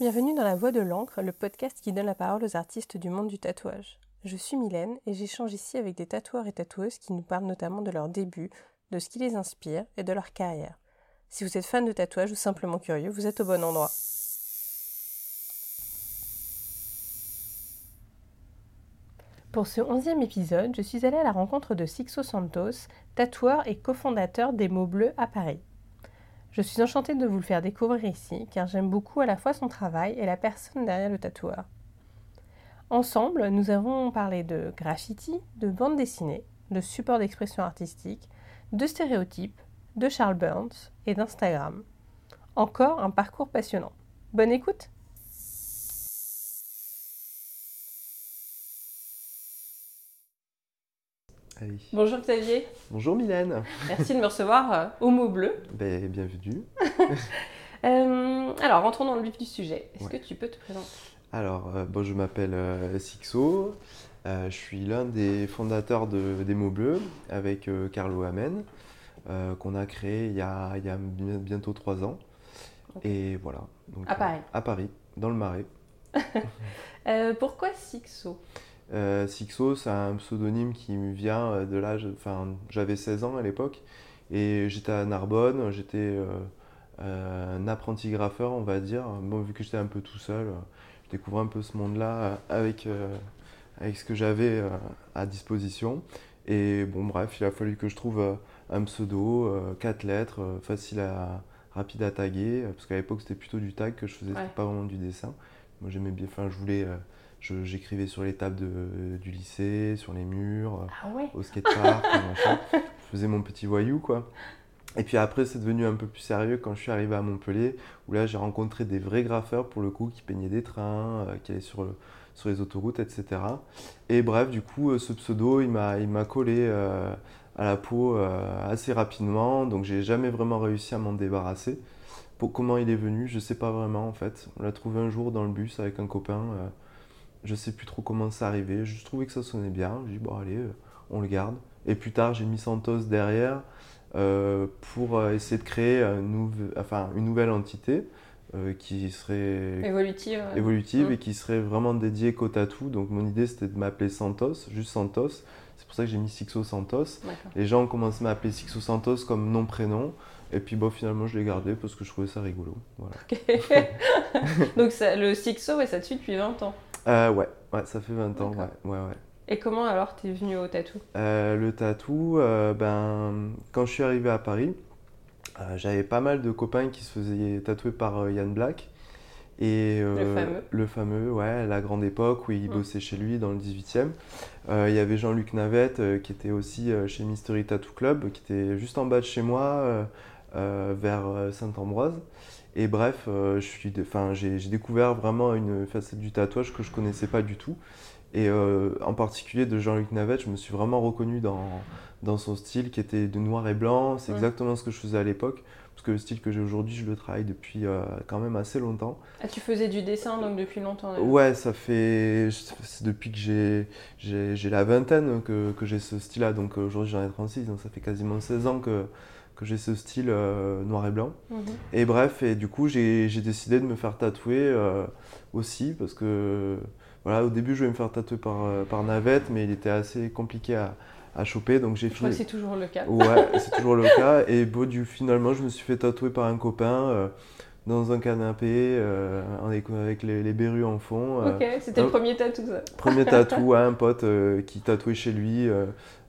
Bienvenue dans La Voix de l'encre, le podcast qui donne la parole aux artistes du monde du tatouage. Je suis Mylène et j'échange ici avec des tatoueurs et tatoueuses qui nous parlent notamment de leurs débuts, de ce qui les inspire et de leur carrière. Si vous êtes fan de tatouage ou simplement curieux, vous êtes au bon endroit. Pour ce onzième épisode, je suis allée à la rencontre de Sixo Santos, tatoueur et cofondateur des mots bleus à Paris. Je suis enchantée de vous le faire découvrir ici, car j'aime beaucoup à la fois son travail et la personne derrière le tatoueur. Ensemble, nous avons parlé de graffiti, de bande dessinée, de support d'expression artistique, de stéréotypes, de Charles Burns et d'Instagram. Encore un parcours passionnant. Bonne écoute Bonjour Xavier. Bonjour Mylène. Merci de me recevoir euh, au mot bleu. Ben, bienvenue. Euh, alors, rentrons dans le vif du sujet. Est-ce que tu peux te présenter? Alors, euh, bon, je m'appelle Sixo. je suis l'un des fondateurs de, des mots bleus avec Carlo Amen, qu'on a créé il y a, il y a, bientôt trois ans. Et voilà. à Paris À Paris, dans le Marais. pourquoi Sixo? Euh, Sixo, c'est un pseudonyme qui me vient euh, de l'âge. Enfin, j'avais 16 ans à l'époque et j'étais à Narbonne, j'étais euh, un apprenti graffeur, on va dire. Bon, vu que j'étais un peu tout seul, je découvrais un peu ce monde-là avec, avec ce que j'avais à disposition. Et bon, bref, il a fallu que je trouve un pseudo, quatre lettres, facile à rapide à taguer, parce qu'à l'époque c'était plutôt du tag que je faisais, pas vraiment du dessin. Moi j'aimais bien, enfin je voulais j'écrivais sur les tables de, du lycée, sur les murs, ah au skatepark, je faisais mon petit voyou quoi. Et puis après, c'est devenu un peu plus sérieux quand je suis arrivé à Montpellier, où là j'ai rencontré des vrais graffeurs pour le coup qui peignaient des trains, euh, qui allaient sur, sur les autoroutes, etc. Et bref, du coup, euh, ce pseudo, il m'a collé euh, à la peau assez rapidement, donc j'ai jamais vraiment réussi à m'en débarrasser. Pour comment il est venu, je sais pas vraiment en fait. On l'a trouvé un jour dans le bus avec un copain. Je sais plus trop comment c'est arrivé. Je trouvais que ça sonnait bien. J'ai dit, bon, allez, euh, on le garde. Et plus tard, j'ai mis Santos derrière euh, pour euh, essayer de créer enfin, une nouvelle entité qui serait évolutive, évolutive mmh. et qui serait vraiment dédiée qu'au tatou. Donc, mon idée, c'était de m'appeler Santos, juste Santos. C'est pour ça que j'ai mis Sixo Santos. Les gens ont commencé à m'appeler Sixo Santos comme nom-prénom. Et puis bon, finalement, je l'ai gardé parce que je trouvais ça rigolo. Voilà. Donc le Sixo, et ça te suit depuis 20 ans euh, ouais, ouais, ça fait 20 ans, ouais, ouais, ouais. Et comment alors t'es venu au tatou euh, Le tatou, euh, ben, quand je suis arrivé à Paris, j'avais pas mal de copains qui se faisaient tatouer par Yann Black. Et, le fameux. Le fameux, ouais, la grande époque où il mm. bossait chez lui dans le 18e. Il y avait Jean-Luc Navette qui était aussi chez Mystery Tattoo Club, qui était juste en bas de chez moi, vers Saint-Ambroise. Et bref, euh, j'ai découvert vraiment une facette du tatouage que je connaissais pas du tout. Et euh, en particulier de Jean-Luc Navette, je me suis vraiment reconnu dans, dans son style qui était de noir et blanc. C'est exactement ce que je faisais à l'époque. Parce que le style que j'ai aujourd'hui, je le travaille depuis euh, quand même assez longtemps. Ah, tu faisais du dessin donc depuis longtemps Ouais, ça fait. C'est depuis que j'ai la vingtaine que, que j'ai ce style-là. Donc aujourd'hui j'en ai 36, donc ça fait quasiment 16 ans que, que j'ai ce style euh, noir et blanc. Mhm. Et bref, et du coup, j'ai décidé de me faire tatouer euh, aussi parce que voilà, au début, je voulais me faire tatouer par, euh, par Navette, mais il était assez compliqué à, à choper. Donc j'ai fini. c'est toujours le cas. Ouais, c'est toujours le cas. Et bon, du, finalement, je me suis fait tatouer par un copain dans un canapé avec, les, les, berrues en fond. Ok, c'était le premier tatou ça. Premier tatou, un pote qui tatouait chez lui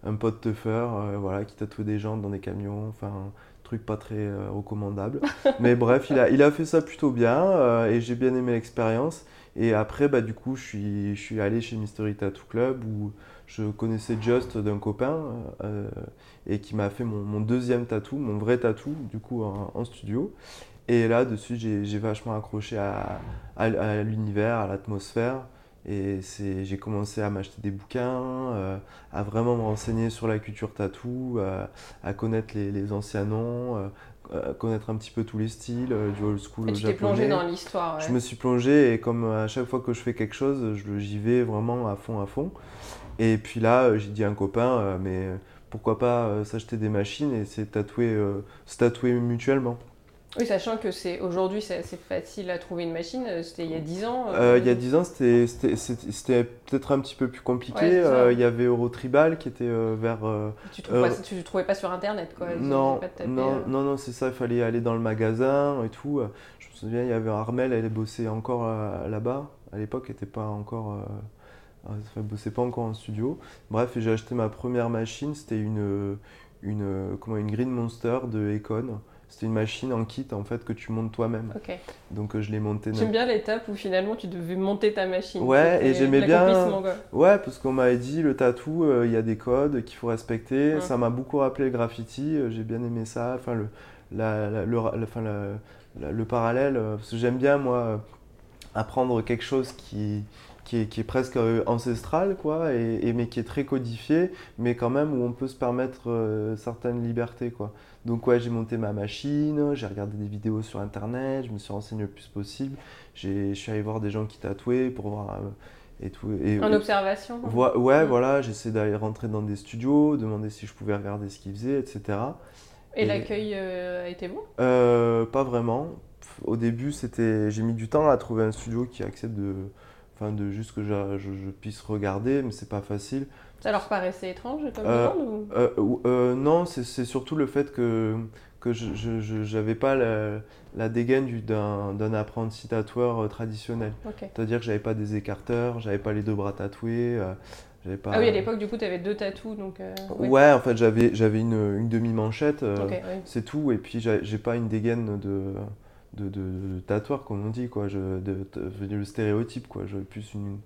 un pote de euh, voilà, qui tatouait des gens dans des camions, enfin un truc pas très euh, recommandable. Mais bref, il a, il a fait ça plutôt bien euh, et j'ai bien aimé l'expérience. Et après, bah, du coup, je suis, je suis allé chez Mystery Tattoo Club où je connaissais Just d'un copain et qui m'a fait mon, deuxième tatou, mon vrai tatou, du coup, en, studio. Et là, dessus, j'ai vachement accroché à, à l'univers, à l'atmosphère. Et j'ai commencé à m'acheter des bouquins, euh, à vraiment me renseigner sur la culture tatou, à connaître les, anciens noms, euh, à connaître un petit peu tous les styles, euh, du old school et au tu t'es plongé dans l'histoire. Je me suis plongé et comme à chaque fois que je fais quelque chose, j'y vais vraiment à fond, à fond. Et puis là, j'ai dit à un copain, mais pourquoi pas s'acheter des machines et se tatouer, se tatouer mutuellement. Oui, sachant que c'est aujourd'hui c'est assez facile à trouver une machine, euh, c'était il y a 10 ans. Euh, il y a 10 ans, c'était c'était peut-être un petit peu plus compliqué. Euh, il y avait Eurotribal qui était vers. tu ne trouvais pas sur internet quoi Non, non, non, non, c'est ça, il fallait aller dans le magasin et tout. Je me souviens, il y avait Armel, elle bossait encore là-bas. À l'époque, elle n'était pas encore. elle bossait pas encore en studio. Bref, j'ai acheté ma première machine, c'était une, une, comment, une Green Monster de Econ. C'était une machine en kit en fait que tu montes toi-même. Donc euh, je l'ai montée. J'aime bien l'étape où finalement tu devais monter ta machine. Ouais, et j'aimais bien. Ouais, parce qu'on m'avait dit le tatou, euh, il y a des codes qu'il faut respecter. Ça m'a beaucoup rappelé le graffiti. Euh, j'ai bien aimé ça. Enfin le, la, le, enfin, le parallèle, parce que j'aime bien moi apprendre quelque chose qui qui est, qui est, presque ancestral, quoi, et, mais qui est très codifié, mais quand même où on peut se permettre certaines libertés, quoi. Donc ouais, j'ai monté ma machine, j'ai regardé des vidéos sur internet, je me suis renseigné le plus possible. Je suis allé voir des gens qui tatouaient pour voir euh, et tout. Et, en observation Ouais, voilà, j'essaie d'aller rentrer dans des studios, demander si je pouvais regarder ce qu'ils faisaient, etc. Et, l'accueil euh, a été bon? Euh, Pas vraiment. Au début, c'était, j'ai mis du temps à trouver un studio qui accepte de, enfin, de juste que je, je puisse regarder, mais c'est pas facile. Ça leur paraissait étrange comme euh, demande euh, euh, Non, c'est surtout le fait que, que je n'avais pas la, la dégaine d'un apprenti tatoueur traditionnel. C'est-à-dire que j'avais pas des écarteurs, j'avais pas les deux bras tatoués. Pas... Ah oui, à l'époque, du coup, tu avais deux tatous. Donc, ouais. en fait, j'avais une, une demi-manchette, c'est tout. Et puis, j'ai pas une dégaine de, de, de, tatoueur, comme on dit, quoi. Je, de, le stéréotype, quoi. J'avais plus une,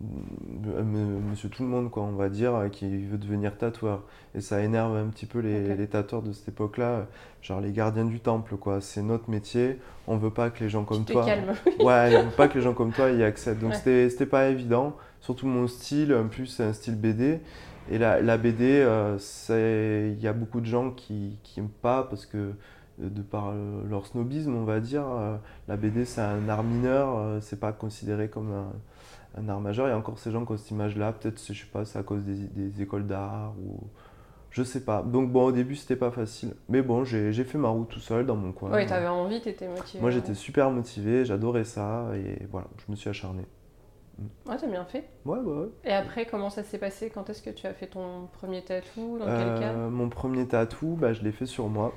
monsieur tout le monde, quoi, on va dire, qui veut devenir tatoueur. Et ça énerve un petit peu les, les tatoueurs de cette époque-là, genre les gardiens du temple, quoi. C'est notre métier, on veut pas que les gens comme toi. Ouais, on veut pas que les gens comme toi y accèdent. Donc ouais. c'était pas évident, surtout mon style, en plus c'est un style BD. Et la, la BD, euh, il y a beaucoup de gens qui n'aiment pas parce que de par leur snobisme, on va dire, euh, la BD c'est un art mineur, euh, c'est pas considéré comme un un art majeur. Il y a encore ces gens qui ont cette image-là. Peut-être, je sais pas, c'est à cause des, écoles d'art ou je sais pas. Donc bon, au début, c'était pas facile. Mais bon, j'ai fait ma route tout seul dans mon coin. Oui, t'avais envie, t'étais motivé. Moi, j'étais super motivé, j'adorais ça et voilà, je me suis acharné. Ouais, t'as bien fait. Ouais, ouais. Et après, comment ça s'est passé? Quand est-ce que tu as fait ton premier tatou? Dans quel cas euh, Mon premier tatou, bah, je l'ai fait sur moi.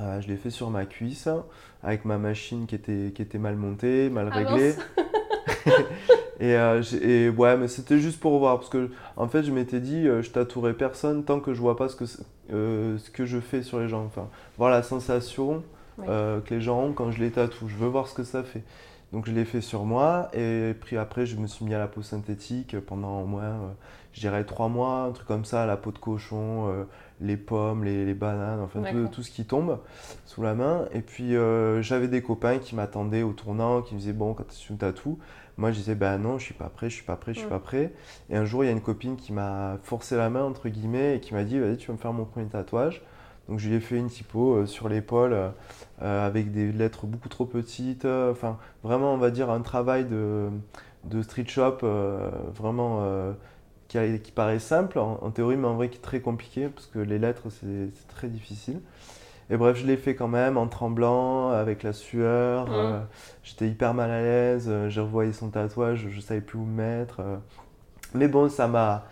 Euh, je l'ai fait sur ma cuisse avec ma machine qui était, qui était mal montée, mal ah Euh, et, ouais, mais c'était juste pour voir, parce que en fait, je m'étais dit, euh, je tatouerai personne tant que je vois pas ce que, euh, ce que je fais sur les gens. Enfin, voir la sensation que les gens ont quand je les tatoue. Je veux voir ce que ça fait. Donc je l'ai fait sur moi, et puis après, je me suis mis à la peau synthétique pendant au moins, je dirais, trois mois, un truc comme ça, la peau de cochon, les pommes, les, bananes, enfin tout, tout, ce qui tombe sous la main. Et puis j'avais des copains qui m'attendaient au tournant, qui me disaient, bon, quand tu tatoues, moi, je disais, ben non, je suis pas prêt, je suis pas prêt, je suis pas prêt. Et un jour, il y a une copine qui m'a forcé la main, entre guillemets, et qui m'a dit, vas-y, tu vas me faire mon premier tatouage. Donc, je lui ai fait une typo euh, sur l'épaule euh, avec des lettres beaucoup trop petites. Euh, enfin, vraiment, on va dire un travail de, de street shop vraiment qui, qui, paraît simple en, en, théorie, mais en vrai qui est très compliqué parce que les lettres, c'est très difficile. Et bref, je l'ai fait quand même en tremblant, avec la sueur. Euh, j'étais hyper mal à l'aise. Euh, j'ai revoyé son tatouage, je ne savais plus où me mettre. Euh. Mais bon, ça m'a.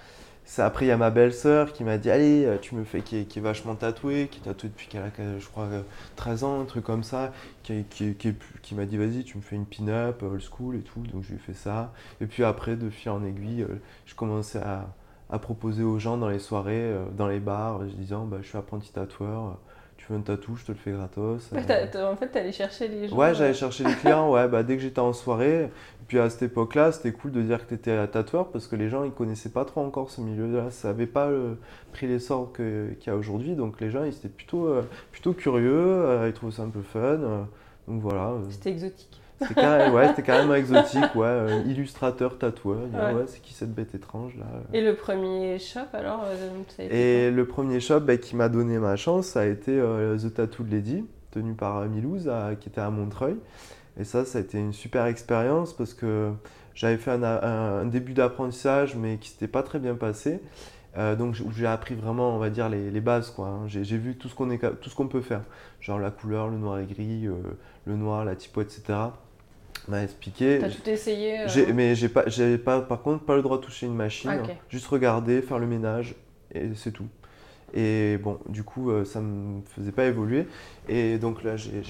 après, il y a ma belle-sœur qui m'a dit Allez, tu me fais, qui est, vachement tatouée, qui est tatouée depuis qu'elle a, je crois, 13 ans, un truc comme ça, qui, qui, m'a dit Vas-y, tu me fais une pin-up, old school et tout. Donc, je lui ai fait ça. Et puis après, de fil en aiguille, je commençais à, à, proposer aux gens dans les soirées, dans les bars, en disant bah, Je suis apprenti tatoueur tu veux un tatou, je te le fais gratos. Euh. en fait, tu allais chercher les gens. Ouais, j'allais chercher les clients, ouais, bah, dès que j'étais en soirée. Et puis à cette époque-là, c'était cool de dire que tu étais tatoueur parce que les gens, ils connaissaient pas trop encore ce milieu-là. Ça n'avait pas euh, pris l'essor qu'il y a aujourd'hui. Donc les gens, ils étaient plutôt, euh, plutôt curieux, ils trouvaient ça un peu fun. donc voilà. C'était exotique. C'était carrément, ouais, carrément exotique, ouais. Euh, illustrateur, tatoueur. Ouais. c'est qui cette bête étrange là Et le premier shop alors euh, Et le premier shop bah, qui m'a donné ma chance, ça a été euh, The Tattoo Lady, tenu par Milouz, qui était à Montreuil. Et ça, ça a été une super expérience parce que j'avais fait un, début d'apprentissage, mais qui s'était pas très bien passé. donc où j'ai appris vraiment, on va dire, les, les bases. quoi. hein. J'ai vu tout ce qu'on est cap- tout ce qu'on peut faire. Genre la couleur, le noir et gris, euh, le noir, la typo, etc. M'a expliqué. T'as tout essayé euh, mais j'ai pas, pas, par contre, pas le droit de toucher une machine. Ah. Juste regarder, faire le ménage, et c'est tout. Et bon, du coup, euh, ça me faisait pas évoluer. Et donc là, j'ai-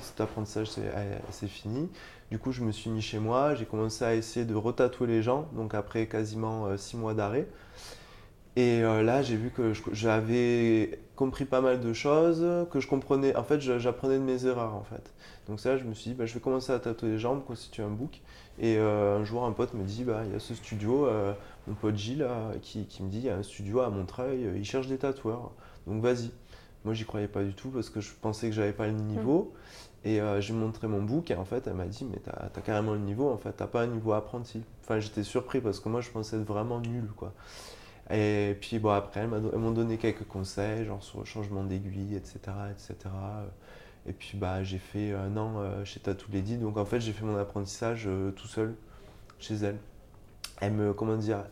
cet apprentissage, c'est, euh, c'est fini. Du coup, je me suis mis chez moi. J'ai commencé à essayer de retatouer les gens. Donc après quasiment euh, six mois d'arrêt. Et euh, là, j'ai vu que j'avais compris pas mal de choses, que je comprenais. En fait, j'apprenais de mes erreurs, en fait. Donc ça, je me suis dit, bah, je vais commencer à tatouer les me constituer un book. Et euh, un jour, un pote me dit, bah, il y a ce studio, euh, mon pote Gilles, là, qui, qui me dit, il y a un studio à Montreuil, il cherche des tatoueurs. Donc vas-y. Moi, j'y croyais pas du tout parce que je pensais que j'avais pas le niveau. Et euh, j'ai montré mon book et en fait, elle m'a dit, mais t'as as carrément le niveau, en fait, t'as pas un niveau apprenti. Enfin, j'étais surpris parce que moi, je pensais être vraiment nul, quoi. Et puis bon, après, elles m'ont donné quelques conseils, genre sur le changement d'aiguille, etc., etc. Et puis bah, j'ai fait un an euh, chez Tattoo Lady, donc en fait j'ai fait mon apprentissage euh, tout seul chez elles. Elles me, comment dire,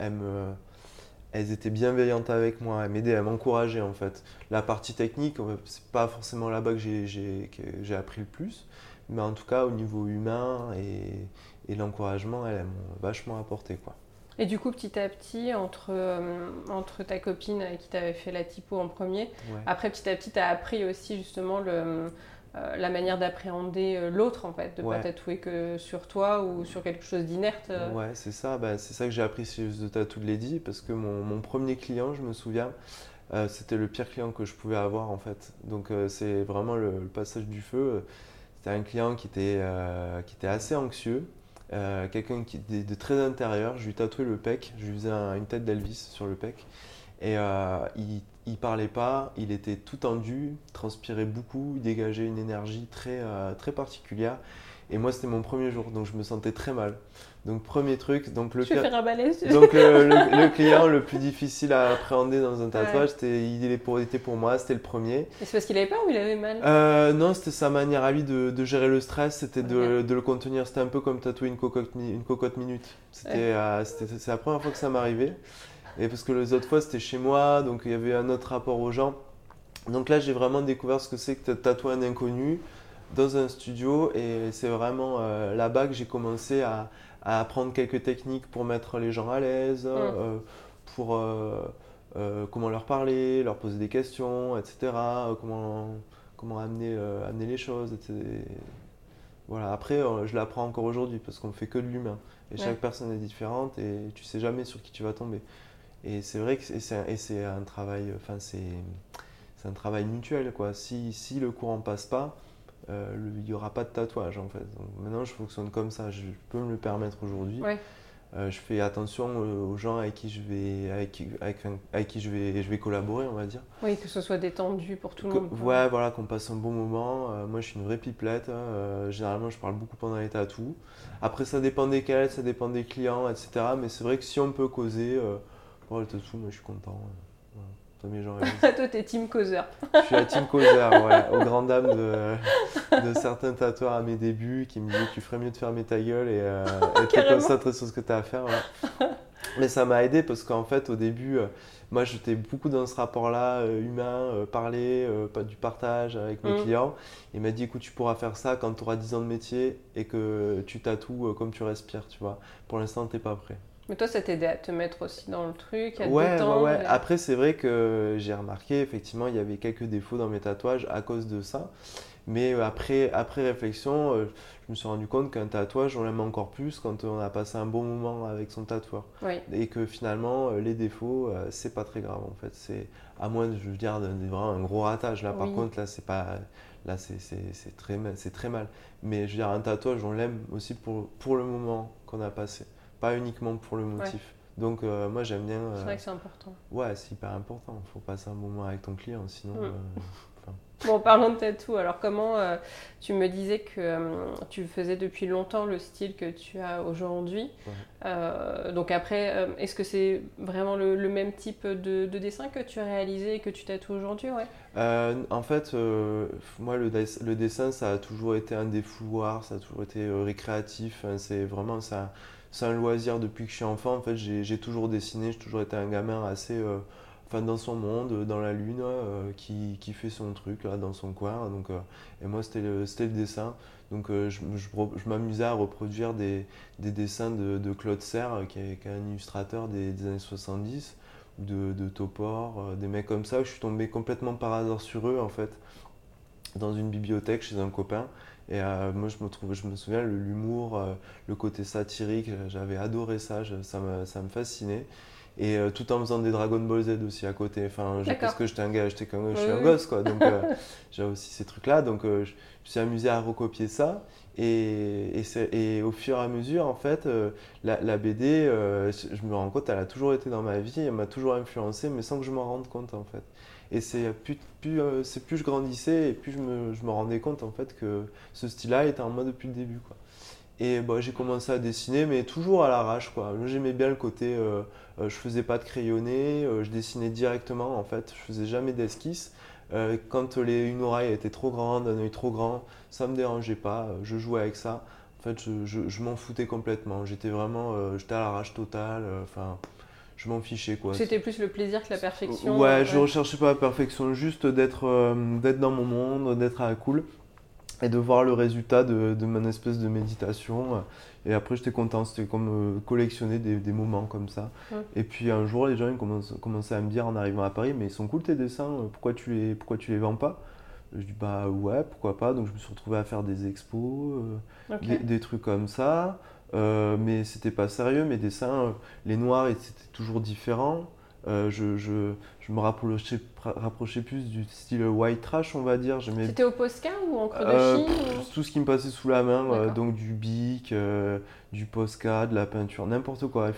elles étaient bienveillantes avec moi, elles m'aidaient, elles m'encourageaient en fait. La partie technique, euh, c'est pas forcément là-bas que j'ai appris le plus, mais en tout cas au niveau humain et, et l'encouragement, elles, elles m'ont vachement apporté quoi. Et du coup, petit à petit, entre, euh, entre ta copine avec qui tu avais fait la typo en premier, Ouais. après petit à petit, tu as appris aussi justement le, euh, la manière d'appréhender euh, l'autre, en fait, de Ouais. pas tatouer que sur toi ou sur quelque chose d'inerte. Ouais, c'est ça. Bah, c'est ça que j'ai appris chez The Tattoo Lady parce que mon, mon premier client, je me souviens, euh, c'était le pire client que je pouvais avoir en fait. Donc c'est vraiment le, le passage du feu. C'était un client qui était, qui était assez anxieux, euh, quelqu'un qui de, de très intérieur. Je lui tatouais le pec, je lui faisais un- une tête d'Elvis sur le pec. Et euh, il, il parlait pas, il était tout tendu, transpirait beaucoup, il dégageait une énergie très, euh, très particulière. Et moi, c'était mon premier jour, donc je me sentais très mal. Donc, premier truc, donc le Je vais pire- faire un balai. sur- donc le, le- le client le plus difficile à appréhender dans un tatouage, c'était, il était pour, était pour moi, c'était le premier. Et c'est parce qu'il avait peur ou il avait mal Euh, non, c'était sa manière à lui de, de gérer le stress, c'était de, de le contenir. C'était un peu comme tatouer une cocotte, mi- une cocotte minute. C'était, euh, c'était- c'est la première fois que ça m'arrivait. Et parce que les autres fois, c'était chez moi, donc il y avait un autre rapport aux gens. Donc là, j'ai vraiment découvert ce que c'est que de tatouer un inconnu dans un studio. Et c'est vraiment euh, là-bas que j'ai commencé à, à apprendre quelques techniques pour mettre les gens à l'aise, euh, pour euh, comment leur parler, leur poser des questions, etc. comment, comment amener, amener les choses. etc. Voilà. Après, je l'apprends encore aujourd'hui parce qu'on fait que de l'humain. Et chaque personne est différente et tu sais jamais sur qui tu vas tomber. Et c'est vrai que c'est, un- un travail, enfin c'est, c'est un travail mutuel quoi. Si, si le courant passe pas, euh, il n'y aura pas de tatouage en fait. Donc maintenant je fonctionne comme ça, je peux me le permettre aujourd'hui. Ouais. Euh, je fais attention euh, aux gens avec qui je vais, avec qui, avec, avec qui je vais, je vais collaborer, on va dire. Oui, que ce soit détendu pour tout le monde. ouais, voilà, qu'on passe un bon moment. Euh, moi, je suis une vraie pipelette. hein. Euh, généralement, je parle beaucoup pendant les tatous. Après, ça dépend desquels, ça dépend des clients, etc. Mais c'est vrai que si on peut causer, pour le tatou, moi, je suis content. euh, gens, allez-y. Toi, t'es team causeur. Je suis la team causeur, ouais, aux grandes dames de, de certains tatoueurs à mes débuts qui me disaient tu ferais mieux de fermer ta gueule et, euh, et te concentrer sur ce que tu as à faire. ouais. Mais ça m'a aidé parce qu'en fait, au début, euh, moi j'étais beaucoup dans ce rapport-là, euh, humain, euh, parler, pas du partage avec mes Mm. clients. Il m'a dit écoute, tu pourras faire ça quand tu auras 10 ans de métier et que tu tatoues comme tu respires, tu vois. Pour l'instant, tu pas prêt. Mais toi, ça t'aidait à te mettre aussi dans le truc, à te Ouais, ouais, ouais. et- Après, c'est vrai que j'ai remarqué, effectivement, il y avait quelques défauts dans mes tatouages à cause de ça. Mais euh, après, après réflexion, euh, je me suis rendu compte qu'un tatouage, on l'aime encore plus quand on a passé un bon moment avec son tatoueur. Oui. Et que finalement, euh, les défauts, c'est pas très grave en fait. C'est à moins, je veux dire, vraiment un gros ratage. Là, par Oui. contre, là, c'est pas, là, c'est c'est- c'est très, mal- c'est très mal. Mais je veux dire, un tatouage, on l'aime aussi pour, pour le moment qu'on a passé, pas uniquement pour le motif. Donc, euh, moi, j'aime bien. C'est euh, vrai que c'est important. Ouais, c'est hyper important. Il faut passer un moment avec ton client, sinon. Mm. euh, Bon, parlons de tatou, alors comment euh, tu me disais que euh, tu faisais depuis longtemps le style que tu as aujourd'hui. Ouais. Euh, donc après, euh, est-ce que c'est vraiment le, le même type de, de dessin que tu as réalisé et que tu tatoues aujourd'hui ouais? Euh, en fait, euh, moi, le, dess- le dessin, ça a toujours été un défouloir, ça a toujours été euh, récréatif. hein, c'est vraiment ça. C'est un loisir depuis que je suis enfant. En fait, j'ai toujours dessiné, j'ai toujours été un gamin assez enfin, dans son monde, dans la lune, qui, qui, fait son truc dans son coin. Donc, et moi, c'était le, le, dessin. Donc je, je, m'amusais à reproduire des, des dessins de, de, Claude Serre, qui est, un illustrateur des, des années 70 de, de Topor, des mecs comme ça. Je suis tombé complètement par hasard sur eux en fait dans une bibliothèque chez un copain. Et euh, moi, je me, trouve, je me souviens, l'humour, euh, le côté satirique, j'avais adoré ça, ça, me, ça me fascinait. Et euh, tout en faisant des Dragon Ball Z aussi à côté. Enfin, parce que j'étais un gars, j'étais comme, je suis un gosse, quoi. Donc, j'avais aussi ces trucs-là. Donc, je, me suis amusé à recopier ça. Et, et, et, au fur et à mesure, en fait, la, la, BD, je me rends compte, elle a toujours été dans ma vie, elle m'a toujours influencé, mais sans que je m'en rende compte, en fait. Et c'est plus, euh, je grandissais et plus je me, rendais compte en fait que ce style-là était en moi depuis le début. Et bah, j'ai commencé à dessiner, mais toujours à l'arrache. J'aimais bien le côté, euh, euh, je faisais pas de crayonné, je dessinais directement en fait, je faisais jamais d'esquisse. quand les, une oreille était trop grande, un œil trop grand, ça me dérangeait pas, je jouais avec ça. En fait, je, je, je m'en foutais complètement. J'étais vraiment, j'étais à l'arrache totale. Enfin, je m'en fichais quoi. C'était plus le plaisir que la perfection. Ouais, euh, je recherchais pas la perfection, juste d'être euh, d'être dans mon monde, d'être à la cool et de voir le résultat de, de mon espèce de méditation. Et après, j'étais content, c'était comme euh, collectionner des, des, moments comme ça. Et puis un jour, les gens ils commencent, commençaient à me dire en arrivant à Paris, mais ils sont cool tes dessins, pourquoi tu les, pourquoi tu les vends pas? Je dis bah ouais, pourquoi pas? Donc je me suis retrouvé à faire des expos, des, des, trucs comme ça. Euh, mais c'était pas sérieux. Mes dessins, euh, les noirs étaient toujours différents. Euh, je, je, je, me rapprochais, rapprochais, plus du style white trash, on va dire. C'était au Posca ou en creux de Chine Tout ce qui me passait sous la main, donc du bic, du Posca, de la peinture, n'importe quoi.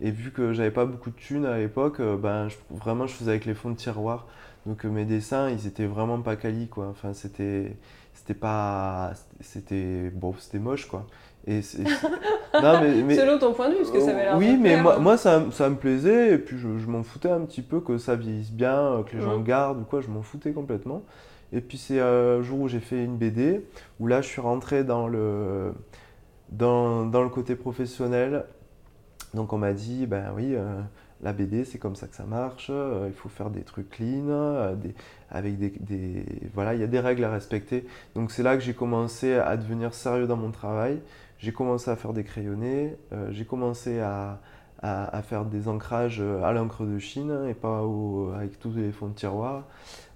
Et, vu que j'avais pas beaucoup de thunes à l'époque, ben, vraiment je faisais avec les fonds de tiroir. Donc mes dessins, ils étaient vraiment pas quali, quoi. Enfin, c'était c'était pas c'était bon c'était moche quoi et non, mais, mais... selon ton point de vue ce que ça avait l'air oui mais moi, moi ça, ça, me plaisait et puis je, je m'en foutais un petit peu que ça vieillisse bien que les gens gardent ou quoi je m'en foutais complètement et puis c'est un jour où j'ai fait une BD où là je suis rentré dans le dans, dans le côté professionnel donc on m'a dit ben oui euh, la BD, c'est comme ça que ça marche, euh, il faut faire des trucs clean, euh, avec des, Voilà, il y a des règles à respecter. Donc c'est là que j'ai commencé à devenir sérieux dans mon travail. J'ai commencé à faire des crayonnés, euh, j'ai commencé à, faire des ancrages à l'encre de Chine et pas avec tous les fonds de tiroir.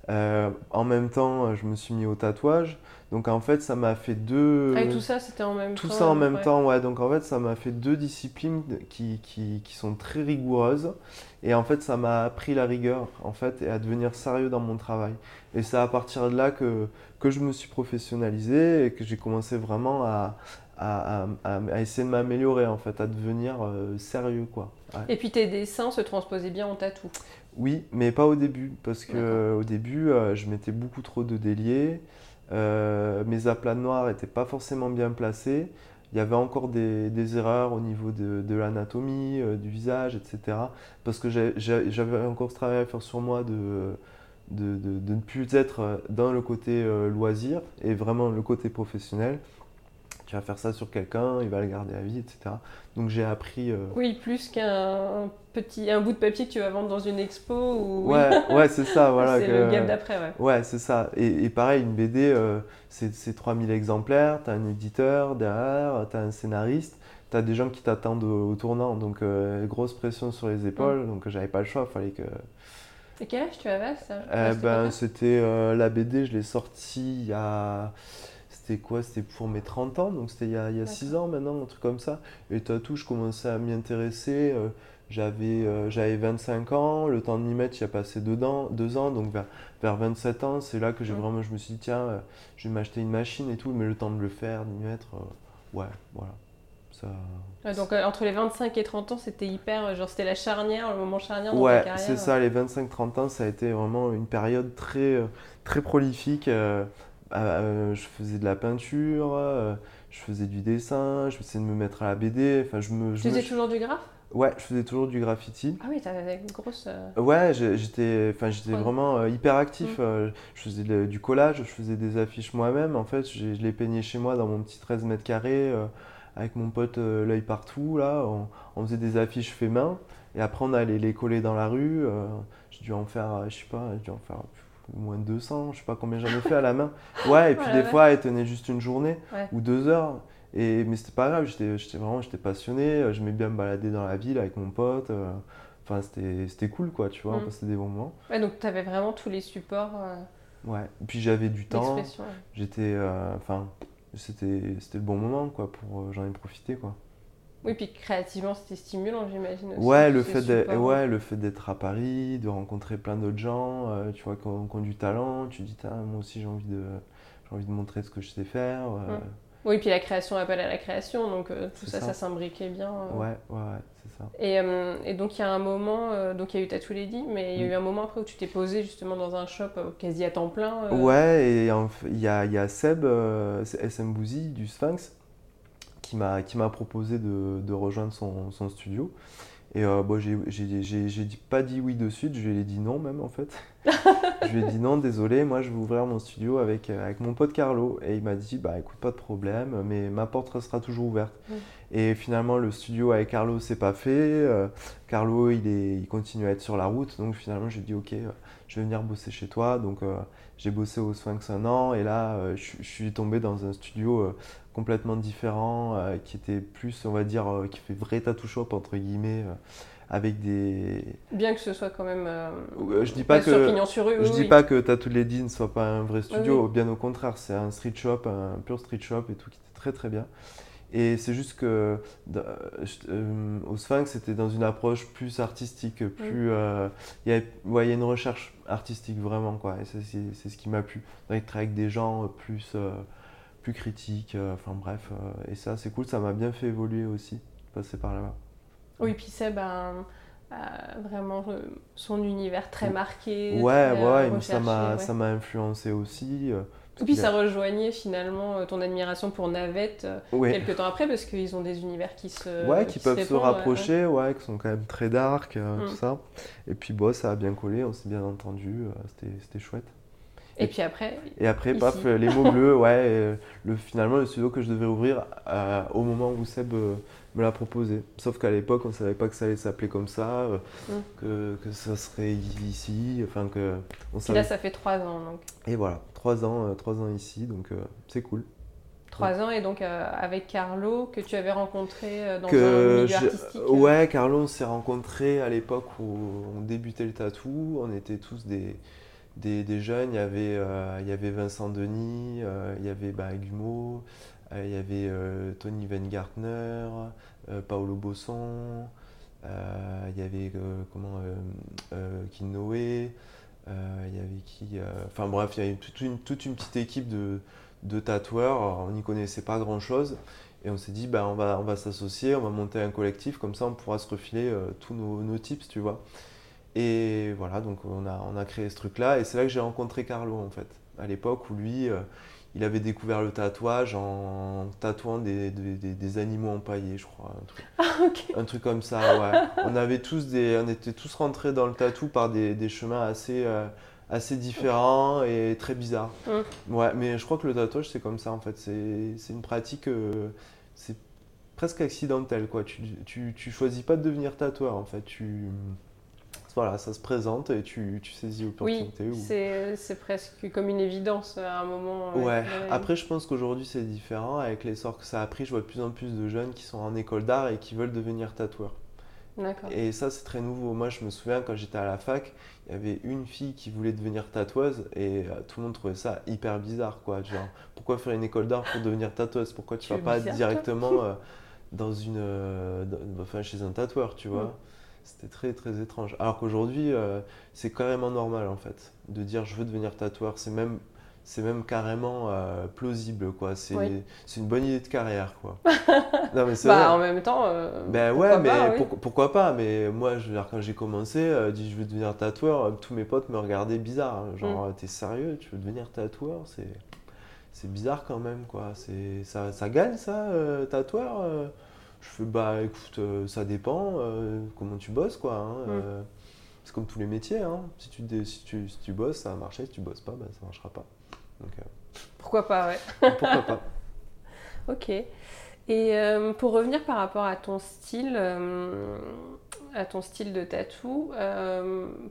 en même temps, je me suis mis au tatouage. Donc en fait, ça m'a fait deux. Ah, et tout ça, c'était en même temps. Tout ça en même temps, ouais. Donc en fait, ça m'a fait deux disciplines qui, qui, qui, sont très rigoureuses. Et en fait, ça m'a appris la rigueur, en fait, et à devenir sérieux dans mon travail. Et c'est à partir de là que, que je me suis professionnalisé et que j'ai commencé vraiment à, à, à, essayer de m'améliorer, en fait, à devenir euh, sérieux, quoi. Et puis tes dessins se transposaient bien en tatou Oui, mais pas au début, parce que au début, euh, je mettais beaucoup trop de déliés. Euh, mes aplats noirs n'étaient pas forcément bien placés. Il y avait encore des, erreurs au niveau de, l'anatomie, du visage, etc. Parce que j'avais encore ce travail à faire sur moi de, de, de, ne plus être dans le côté loisir et vraiment le côté professionnel tu vas faire ça sur quelqu'un, il va le garder à vie, etc. Donc j'ai appris. Euh, oui, plus qu'un petit un bout de papier que tu vas vendre dans une expo ou. Ouais, ouais, c'est ça, voilà. c'est le gap d'après, ouais. Ouais, c'est ça. Et, pareil, une BD, euh, c'est 3000 exemplaires, tu as un éditeur derrière, tu as un scénariste, tu as des gens qui t'attendent au, tournant, donc euh, grosse pression sur les épaules, mm. donc j'avais pas le choix, il fallait que. Et quel âge tu avais ça? Eh ben, C'était la BD, je l'ai sortie il y a c'était quoi? C'était pour mes 30 ans, donc c'était il y a, 6 ans maintenant, un truc comme ça. Et tatou, je commençais à m'y intéresser. Euh, j'avais, euh, j'avais 25 ans, le temps de m'y mettre, il y a passé deux ans, deux ans donc vers, vers 27 ans, c'est là que j'ai vraiment, je me suis dit, tiens, euh, je vais m'acheter une machine et tout, mais le temps de le faire, d'y mettre, ouais, voilà. Ça... donc entre les 25 et 30 ans, c'était hyper, genre c'était la charnière, le moment charnière dans ouais, ta carrière. Ouais, c'est ça, les 25-30 ans, ça a été vraiment une période très, très prolifique. Euh, je faisais de la peinture, euh, je faisais du dessin, je essayais de me mettre à la BD. Enfin, je me, je tu faisais toujours du graphe? Ouais, je faisais toujours du graffiti. Ah oui, t'avais une grosse. Euh, ouais, j'étais, enfin, j'étais vraiment hyper actif. Mm. je faisais du collage, je faisais des affiches moi-même. En fait, je, les peignais chez moi dans mon petit 13 mètres carrés avec mon pote l'œil partout, là, on, faisait des affiches fait main. Et après, on allait les coller dans la rue. j'ai dû en faire, je sais pas, j'ai dû en faire moins de 200, je sais pas combien j'en ai fait à la main. Ouais, et puis des fois, elle tenait juste une journée ou deux heures. Et, mais c'était pas grave, j'étais vraiment j'étais passionné, j'aimais bien me balader dans la ville avec mon pote. Euh, enfin, c'était cool, quoi, tu vois, mm. c'était des bons moments. Ouais, donc tu avais vraiment tous les supports. Euh, ouais, et puis j'avais du temps. J'étais. Euh, enfin, c'était le bon moment, quoi, pour. J'en ai profité, quoi. Oui, puis créativement, c'était stimulant, j'imagine aussi. Ouais, le fait d'être, ouais, le fait d'être à Paris, de rencontrer plein d'autres gens, tu vois, qui ont, du talent, tu dis, moi aussi j'ai envie de, j'ai envie de montrer ce que je sais faire. Mm. Oui, puis la création appelle à la création, donc euh, tout ça, ça, s'imbriquait bien. Euh. Ouais, ouais, ouais c'est ça. Et, euh, et, donc il y a un moment, donc il y a eu Tattoo Lady, mais il y a eu un moment après où tu t'es posé justement dans un shop quasi à temps plein. Ouais, et il y a, y a Seb, SM Bouzy du Sphinx, qui m'a proposé de, de rejoindre son, son, studio. Et euh, bon, j'ai pas dit oui de suite, je lui ai dit non même en fait. je lui ai dit non, désolé, moi je vais ouvrir mon studio avec, euh, avec mon pote Carlo. Et il m'a dit, bah écoute, pas de problème, mais ma porte restera toujours ouverte. Et finalement, le studio avec Carlo, c'est pas fait. Euh, Carlo, il, est, il continue à être sur la route. Donc finalement, j'ai dit, ok, je vais venir bosser chez toi. Donc j'ai bossé au Sphinx un an. Et là, je, je, suis tombé dans un studio complètement différent, euh, qui était plus, on va dire, euh, qui fait vrai tattoo shop, entre guillemets, euh, avec des... Bien que ce soit quand même... je dis pas que, je dis pas que Tattoo Lady ne soit pas un vrai studio, bien au contraire, c'est un street shop, un pur street shop et tout, qui était très très bien. Et c'est juste que au Sphinx, c'était dans une approche plus artistique, plus. Il y, a, y, a une recherche artistique vraiment, quoi. Et c'est ce qui m'a plu. D'être avec des gens plus plus critique, euh, enfin bref, euh, et ça c'est cool, ça m'a bien fait évoluer aussi, passer par là-bas. Oui, puis Seb a, vraiment euh, son univers très marqué. Ouais, ouais, ça m'a ça m'a influencé aussi. Et puis ça rejoignait finalement ton admiration pour Navette quelques temps après parce qu'ils ont des univers qui se ouais qui, peuvent se, rapprocher ouais. qui sont quand même très dark tout mm. ça et puis bon ça a bien collé on s'est bien entendu c'était chouette et, puis après Et après, paf, les mots bleus, ouais. le, finalement, le studio que je devais ouvrir euh, au moment où Seb euh, me l'a proposé. Sauf qu'à l'époque, on ne savait pas que ça allait s'appeler comme ça, euh, mm. que, que, ça serait ici. Enfin, que. On savait... Là, ça fait trois ans. Donc. Et voilà, trois ans, trois ans ici, donc c'est cool. Trois ans et donc avec Carlo que tu avais rencontré dans un milieu artistique. Ouais, Carlo, on s'est rencontré à l'époque où on débutait le tatou. On était tous des, des, jeunes, il y, avait, euh, il y avait Vincent Denis, euh, il y avait bah, euh, il y avait Tony Weingartner, Paolo Bosson, il y avait comment, Kinoé, il y avait qui Enfin bref, il y avait toute une, toute une petite équipe de, de tatoueurs, on n'y connaissait pas grand chose. Et on s'est dit, bah, on va, on va s'associer, on va monter un collectif, comme ça on pourra se refiler tous nos, nos tips, tu vois. Et voilà, donc on a, on a créé ce truc-là. Et c'est là que j'ai rencontré Carlo, en fait. À l'époque où lui, euh, il avait découvert le tatouage en tatouant des, des, des animaux empaillés, je crois. Un truc, ah, un truc comme ça, ouais. on, avait tous des, on était tous rentrés dans le tatou par des, chemins assez, euh, assez différents et très bizarres. Ouais, mais je crois que le tatouage, c'est comme ça, en fait. C'est une pratique... Euh, c'est presque accidentelle, quoi. Tu, tu, tu choisis pas de devenir tatoueur, en fait. Tu voilà, ça se présente et tu, tu saisis l'opportunité. Oui, c'est presque comme une évidence à un moment. Ouais, après je pense qu'aujourd'hui c'est différent. Avec l'essor que ça a pris, je vois de plus en plus de jeunes qui sont en école d'art et qui veulent devenir tatoueurs. D'accord. Et ça c'est très nouveau. Moi je me souviens quand j'étais à la fac, il y avait une fille qui voulait devenir tatoueuse et euh, tout le monde trouvait ça hyper bizarre. Quoi. Genre, pourquoi faire une école d'art pour devenir tatoueuse? Pourquoi tu, vas pas directement euh, dans une, euh, enfin, chez un tatoueur, tu vois? Mm. C'était très très étrange. Alors qu'aujourd'hui, euh, c'est carrément normal en fait de dire je veux devenir tatoueur. C'est même c'est même carrément euh, plausible quoi. C'est une bonne idée de carrière quoi. non mais c'est bah, en même temps. Euh, ben ouais, mais pourquoi pas? Mais moi, je quand j'ai commencé, dit je veux devenir tatoueur, tous mes potes me regardaient bizarre. Hein. Genre, mm. t'es sérieux? Tu veux devenir tatoueur? C'est c'est bizarre quand même quoi. C'est ça, ça gagne ça, tatoueur je fais bah écoute, euh, ça dépend euh, comment tu bosses quoi. Hein, euh, c'est comme tous les métiers. Hein. Si, tu, si, tu, si tu bosses, ça va marcher. Si tu bosses pas, bah, ça marchera pas. pourquoi pas, ouais. pourquoi pas. ok. Et pour revenir par rapport à ton style, à ton style de tatou,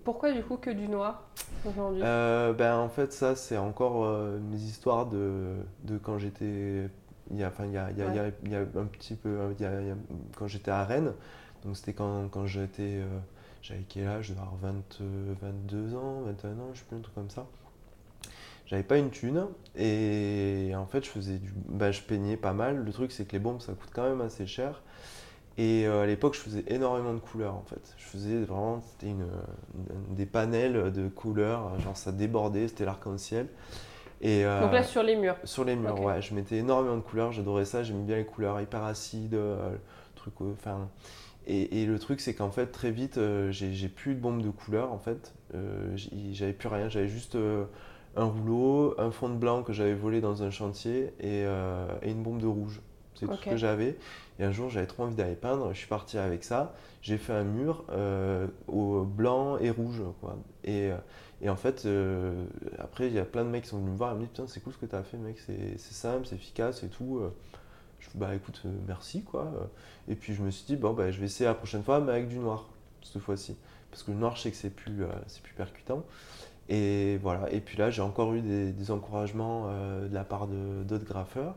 pourquoi du coup que du noir aujourd'hui? Ben, En fait, ça, c'est encore mes histoires de, de quand j'étais. Il y, a, enfin, il, y a, il, y a, il y a un petit peu. Quand j'étais à Rennes, donc c'était quand, quand j'étais. J'avais quel âge? Je devais avoir 22 ans, 21 ans, je sais plus, un truc comme ça. J'avais pas une thune et en fait je faisais du, bah, je peignais pas mal. Le truc c'est que les bombes ça coûte quand même assez cher. Et euh, à l'époque je faisais énormément de couleurs en fait. Je faisais vraiment, c'était une, des panels de couleurs, genre ça débordait, c'était l'arc-en-ciel. Et, euh, Donc là sur les murs Sur les murs, ouais. Je mettais énormément de couleurs, j'adorais ça, j'aimais bien les couleurs hyper acides, euh, truc, enfin... Et, et, le truc, c'est qu'en fait, très vite, j'ai plus de bombes de couleurs, en fait. j'avais plus rien, j'avais juste un rouleau, un fond de blanc que j'avais volé dans un chantier et, euh, une bombe de rouge. C'est tout ce que j'avais. Et un jour, j'avais trop envie d'aller peindre. Je suis parti avec ça. J'ai fait un mur euh, au blanc et rouge. Quoi. Et, euh, et en fait, après, il y a plein de mecs qui sont venus me voir et me disent Putain, c'est cool ce que tu as fait, mec. C'est simple, c'est efficace et tout. Je dis Bah écoute, merci. quoi. Et puis je me suis dit Bon, bah, je vais essayer la prochaine fois, mais avec du noir, cette fois-ci. Parce que le noir, je sais que c'est plus, plus percutant. Et voilà. Et puis là, j'ai encore eu des, encouragements euh, de la part d'autres graffeurs.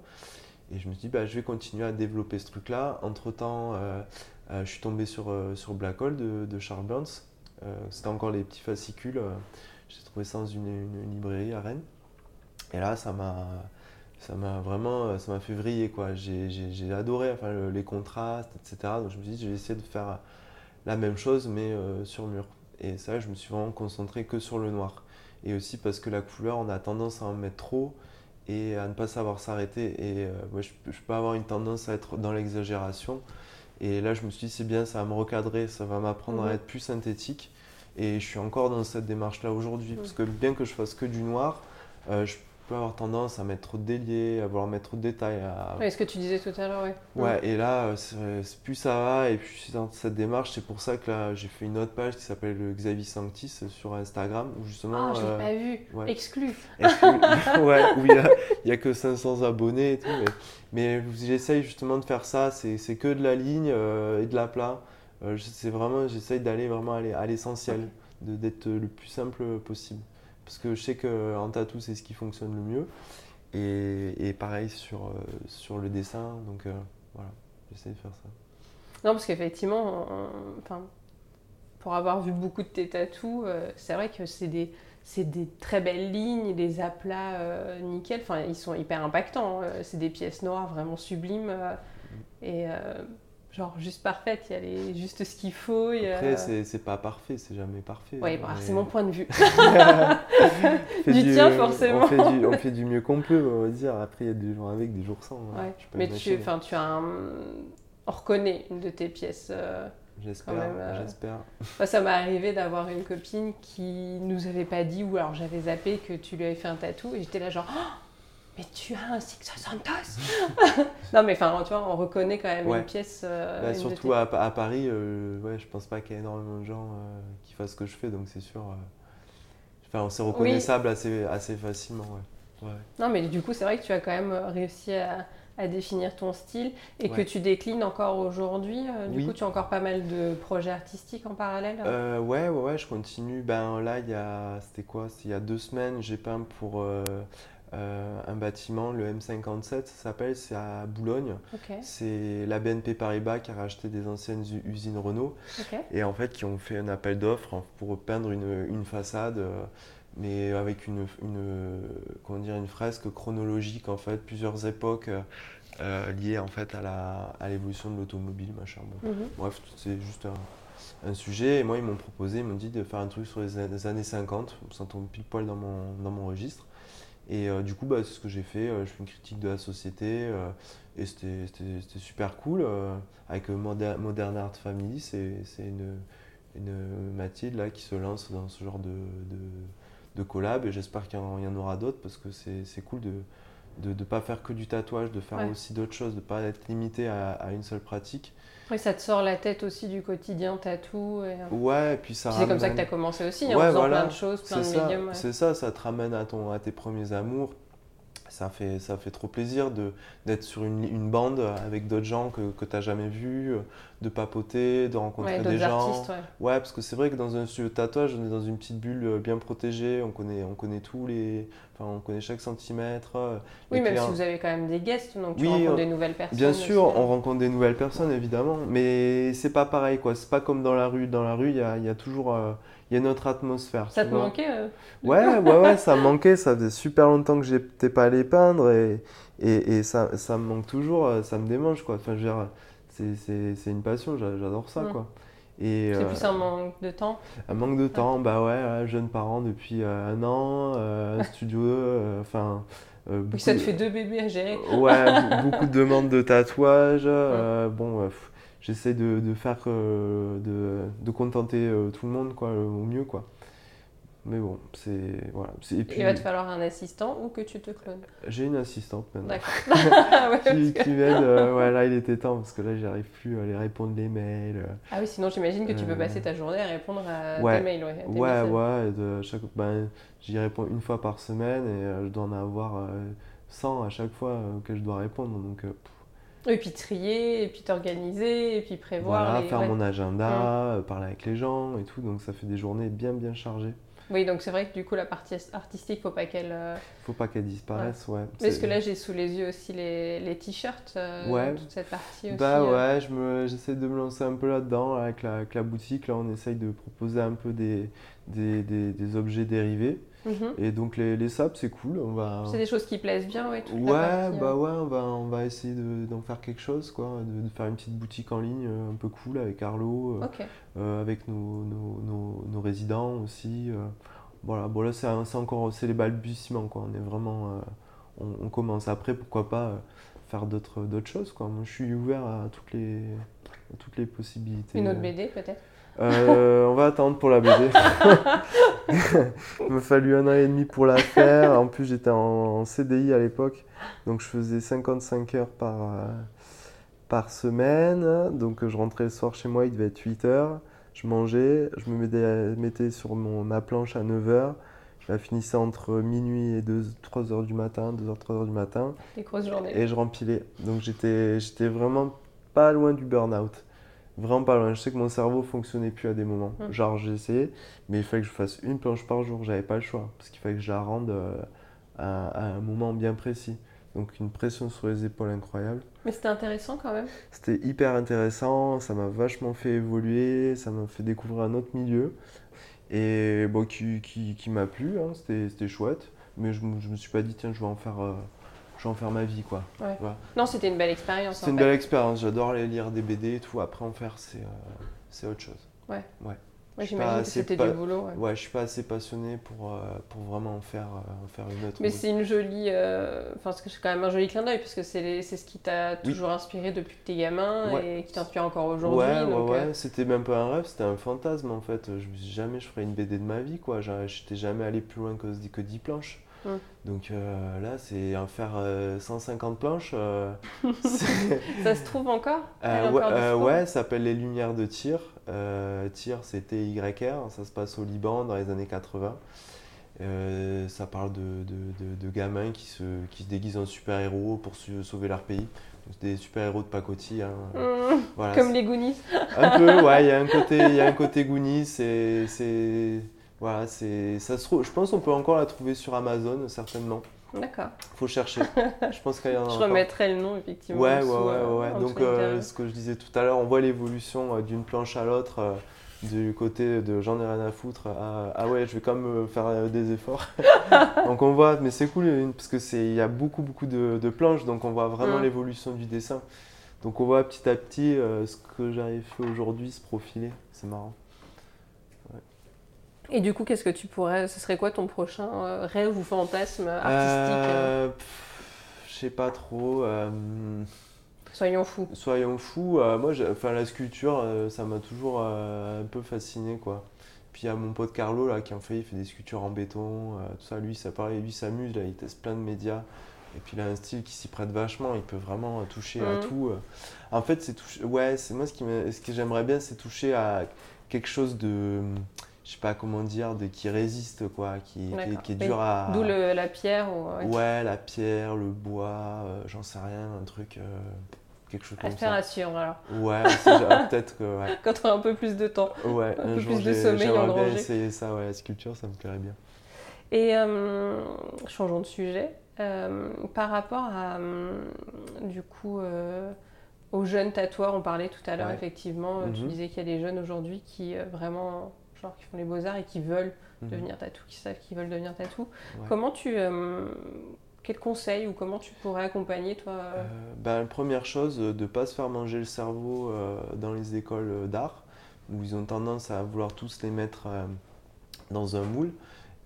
Et je me suis dit, bah, je vais continuer à développer ce truc-là. Entre-temps, euh, euh, je suis tombé sur, sur Black Hole de, Charles Burns. C'était encore les petits fascicules. j'ai trouvé ça dans une, librairie à Rennes. Et là, ça m'a ça m'a vraiment ça m'a fait vriller quoi j'ai adoré enfin, les contrastes etc donc je me suis dit je vais essayer de faire la même chose mais sur mur et ça, je me suis vraiment concentré que sur le noir. Et aussi parce que la couleur, on a tendance à en mettre trop et à ne pas savoir s'arrêter. Et euh, moi, je, peux avoir une tendance à être dans l'exagération. Et là, je me suis dit, c'est bien, ça va me recadrer, ça va m'apprendre à être plus synthétique. Et je suis encore dans cette démarche-là aujourd'hui. Parce que bien que je fasse que du noir, euh, je peux avoir tendance à mettre trop de déliés, à vouloir mettre trop de détails. À... ce que tu disais tout à l'heure, ouais. Ouais, et là, euh, plus ça va, et puis je dans cette démarche. C'est pour ça que là, j'ai fait une autre page qui s'appelle le Xavier Sanctis sur Instagram, où justement. Ah, je l'ai euh, pas vu. Ouais. Exclu. ouais, où il n'y a, a, que 500 abonnés et tout. Mais, j'essaye justement de faire ça. C'est que de la ligne euh, et de la plat. c'est vraiment, j'essaye d'aller vraiment à l'essentiel, d'être le plus simple possible. Parce que je sais qu'en tatou, c'est ce qui fonctionne le mieux. Et, pareil sur, euh, sur le dessin. Donc euh, voilà, j'essaie de faire ça. Non, parce qu'effectivement, enfin, pour avoir vu beaucoup de tes tatous, euh, c'est vrai que c'est des, des très belles lignes, des aplats nickel. Enfin, ils sont hyper impactants. Hein. C'est des pièces noires vraiment sublimes. Mm. et genre juste parfaite, il y a les, juste ce qu'il faut. Après, c'est pas parfait, c'est jamais parfait. Oui, bah, c'est mon point de vue. du, tien, forcément. On fait du, on fait du mieux qu'on peut, on va dire. Après, il y a des jours avec, des jours sans. Hein. Ouais. Mais tu, tu as un... On reconnaît une de tes pièces. Euh, j'espère, euh, j'espère. ça m'est arrivé d'avoir une copine qui nous avait pas dit, ou alors j'avais zappé que tu lui avais fait un tatou, et j'étais là genre... Oh mais tu as un 660 Non, mais enfin, tu vois, on reconnaît quand même une pièce. Euh, bah, surtout à, à, Paris, euh, ouais, je pense pas qu'il y ait énormément de gens euh, qui fassent ce que je fais, donc c'est sûr. Enfin, c'est reconnaissable assez, assez facilement. Ouais. Non, mais du coup, c'est vrai que tu as quand même réussi à, à définir ton style et que tu déclines encore aujourd'hui. du coup, tu as encore pas mal de projets artistiques en parallèle? Ouais, ouais, ouais, je continue. Ben là, il y a, c'était quoi? Il y a deux semaines, j'ai peint pour euh, un bâtiment, le M57 ça s'appelle, c'est à Boulogne. C'est la BNP Paribas qui a racheté des anciennes usines Renault et en fait qui ont fait un appel d'offres pour peindre une, façade, euh, mais avec une, comment dire, une fresque chronologique en fait, plusieurs époques euh, liées en fait à l'évolution de l'automobile, machin. Mhm. Bref, c'est juste un, sujet. Et moi, ils m'ont proposé, ils m'ont dit de faire un truc sur les, années 50, ça tombe pile poil dans mon, dans mon registre. Et euh, du coup, bah, c'est ce que j'ai fait. Euh, je fais une critique de la société euh, et c'était super cool. avec Modern, Art Family, c'est une, une, Mathilde là, qui se lance dans ce genre de, de, de collab et j'espère qu'il y, en aura d'autres parce que c'est cool de ne de, pas faire que du tatouage, de faire aussi d'autres choses, de ne pas être limité à, à une seule pratique. Oui, ça te sort la tête aussi du quotidien tatou. Et... Euh, ouais, et puis ça. C'est comme ça que tu as commencé aussi, en faisant plein de choses, plein de médiums. C'est ça, ça te ramène à, ton, à tes premiers amours, ça fait, ça fait trop plaisir d'être sur une, une, bande avec d'autres gens que, que tu n'as jamais vus, de papoter, de rencontrer des gens. Artistes, ouais. ouais. parce que c'est vrai que dans un studio de tatouage, on est dans une petite bulle bien protégée, on connaît, on connaît tous les. Enfin, on connaît chaque centimètre. Oui, même si vous avez quand même des guests, donc tu rencontres des nouvelles personnes. Bien sûr, on rencontre des nouvelles personnes, évidemment, mais c'est pas pareil, quoi. C'est pas comme dans la rue. Dans la rue, il y a, y a, toujours il y a notre atmosphère. Ça te manquait euh, Ouais, ouais, ouais, ça me manquait. Ça faisait super longtemps que j'étais pas allé peindre et, et, et, ça, ça me manque toujours. Euh, ça me démange, quoi. Enfin, je c'est une passion, j'adore ça, mm. quoi. C'est euh, plus un manque de temps Un manque de temps, bah ouais, jeune parent depuis un an, un studio, enfin. ça te fait deux bébés à gérer. ouais, beaucoup de demandes de tatouage. Mm. bon, j'essaie de, de, faire euh, de, de, contenter euh, tout le monde quoi, au mieux quoi. Mais bon, c'est voilà. Et puis, il va te falloir un assistant ou que tu te clones J'ai une assistante maintenant. D'accord. qui, qui m'aide. Euh, ouais, là, il était temps parce que là, j'arrive plus à aller répondre les mails. Ah oui, sinon, j'imagine que tu peux passer ta journée à répondre à ouais. tes mails. Ouais, ouais, ouais. De chaque, ben, j'y réponds une fois par semaine et je dois en avoir 100 à chaque fois que je dois répondre. Donc, et puis trier, et puis t'organiser, et puis prévoir. Voilà, faire mon agenda, euh, parler avec les gens et tout. Donc ça fait des journées bien bien chargées. Oui, donc c'est vrai que du coup la partie artistique, faut pas qu'elle. Euh, faut pas qu'elle disparaisse, ouais. Parce que là j'ai sous les yeux aussi les, les t-shirts, euh, ouais. toute cette partie aussi. Bah ouais, je me, j'essaie de me lancer un peu là-dedans avec la, avec la boutique. Là, on essaye de proposer un peu des, des, des, des objets dérivés. Mhm. Et donc les, les sables, c'est cool. On va... C'est des choses qui plaisent bien, ouais. ouais, bah hein. ouais, on va, on va essayer d'en faire quelque chose, quoi, de, faire une petite boutique en ligne euh, un peu cool avec Arlo, euh, euh, avec nos, nos, nos, résidents aussi. voilà, bon là c'est encore c'est les balbutiements, quoi. On est vraiment, on, commence après, pourquoi pas faire d'autres d'autres choses, quoi. Moi, je suis ouvert à toutes les, à toutes les possibilités. Une autre BD peut-être? Euh, on va attendre pour la BD. Il m'a fallu un an et demi pour la faire. En plus, j'étais en, CDI à l'époque. Donc, je faisais 55 heures par, euh, par semaine. Donc, je rentrais le soir chez moi, il devait être 8 heures. Je mangeais, je me mettais, sur mon, ma planche à 9 heures. Je la finissais entre minuit et 2, 3 heures du matin, 2 heures, 3 heures du matin. Des grosses journées. Et je rempilais. Donc, j'étais vraiment pas loin du burn-out vraiment pas loin. Je sais que mon cerveau fonctionnait plus à des moments. Hum. Genre, j'ai essayé, mais il fallait que je fasse une planche par jour. J'avais pas le choix parce qu'il fallait que je la rende euh, à, un moment bien précis. Donc, une pression sur les épaules incroyable. Mais c'était intéressant quand même. C'était hyper intéressant. Ça m'a vachement fait évoluer. Ça m'a fait découvrir un autre milieu. Et bon, qui, qui, qui m'a plu. Hein. C'était chouette. Mais je, je me suis pas dit, tiens, je vais en faire. Euh, je vais en faire ma vie, quoi. Non, c'était une belle expérience. C'est une belle expérience. J'adore aller lire des BD et tout. Après, en faire, c'est euh, autre chose. Ouais. Ouais. J'imagine que c'était du boulot. Ouais. ouais. je suis pas assez passionné pour, euh, pour vraiment en faire, euh, en faire une autre. Mais c'est une jolie. Enfin, c'est quand même un joli clin d'œil, parce que c'est ce qui t'a toujours inspiré depuis que t'es gamin et qui t'inspire encore aujourd'hui. Ouais, ouais, ouais. C'était même pas un rêve, c'était un fantasme en fait. Je me suis jamais je ferais une BD de ma vie, quoi. J'étais jamais allé plus loin que, que 10 planches. Donc euh, là, c'est en faire 150 euh, planches. Euh, ça se trouve encore, ouais, ouais, ça s'appelle Les Lumières de Tir. Tir, c'est T-Y-R. Ça se passe au Liban dans les années 80. ça parle de, de, de, gamins qui se, qui se déguisent en super-héros pour sauver leur pays. Des super-héros de pacotille. Hein. Mmh. Comme les Goonies. un peu, ouais, il y a un côté, il y a un côté Goonies. C'est voilà, c'est, ça se trouve, je pense qu'on peut encore la trouver sur Amazon, certainement. D'accord. Faut chercher. je pense qu'il y en a Je remettrai le nom, effectivement. Ouais, ouais, ouais. ouais. Donc, euh, ce que je disais tout à l'heure, on voit l'évolution euh, d'une planche à l'autre. Euh, du côté de j'en ai rien à foutre ah ouais je vais quand même faire des efforts donc on voit mais c'est cool parce que c'est il y a beaucoup beaucoup de, de, planches donc on voit vraiment mm. l'évolution du dessin donc on voit petit à petit ce que j'arrive fait aujourd'hui se profiler c'est marrant et du coup, qu'est-ce que tu pourrais. Ce serait quoi ton prochain euh, rêve ou fantasme artistique euh euh, Je sais pas trop. Soyons fous. Soyons fous. moi, enfin, la sculpture, ça m'a toujours un peu fasciné, quoi. Puis il y a mon pote Carlo là, qui en fait, il fait des sculptures en béton, tout ça. Lui, ça paraît, lui s'amuse, là, il teste plein de médias. Et puis il a un style qui s'y prête vachement, il peut vraiment toucher à mmh. tout. En fait, c'est ouais, c'est moi ce, qui ce que j'aimerais bien, c'est toucher à quelque chose de je sais pas comment dire, de, qui résiste, quoi, qui, qui, est Oui. dur à. D'où le- la pierre ou ouais. La pierre, le bois, euh, j'en sais rien, un truc, euh, quelque chose comme ça. Aspiration alors. Ouais, ah, peut-être que, ouais. Quand on a un peu plus de temps. Ouais, Un un, peu jour, plus de sommeil j'aimerais bien essayer ça, ouais, la sculpture, ça me plairait bien. Et euh, changeons de sujet. Par rapport à, du coup, aux jeunes tatoueurs, on parlait tout à l'heure, Ouais. effectivement, tu Mhm. disais qu'il y a des jeunes aujourd'hui qui vraiment, genre, qui font les beaux-arts et qui veulent Mhm. devenir tatou, qui savent qu'ils veulent devenir tatou. Ouais. Comment tu. euh, quel conseil ou comment tu pourrais accompagner, toi euh, Euh, ben, première chose, de ne pas se faire manger le cerveau euh, dans les écoles d'art, où ils ont tendance à vouloir tous les mettre dans un moule,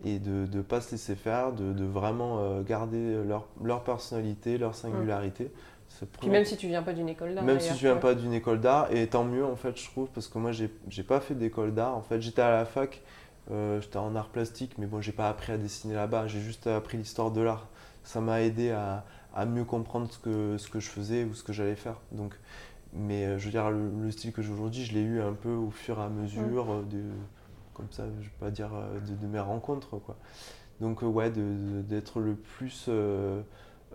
et de ne pas se laisser faire, de, de vraiment garder leur, leur personnalité, leur singularité. C'est Puis même si tu viens pas d'une école d'art. Même si tu viens ouais. pas d'une école d'art, et tant mieux en fait, je trouve, parce que moi j'ai pas fait d'école d'art. En fait, j'étais à la fac, euh, j'étais en art plastique, mais bon, j'ai pas appris à dessiner là-bas, j'ai juste appris l'histoire de l'art. Ça m'a aidé à, à mieux comprendre ce que, ce que je faisais ou ce que j'allais faire. Donc, mais euh, je veux dire, le, le style que j'ai aujourd'hui, je l'ai eu un peu au fur et à mesure, euh, de, comme ça, je vais pas dire de, de mes rencontres, quoi. Donc, ouais, d'être le plus. euh,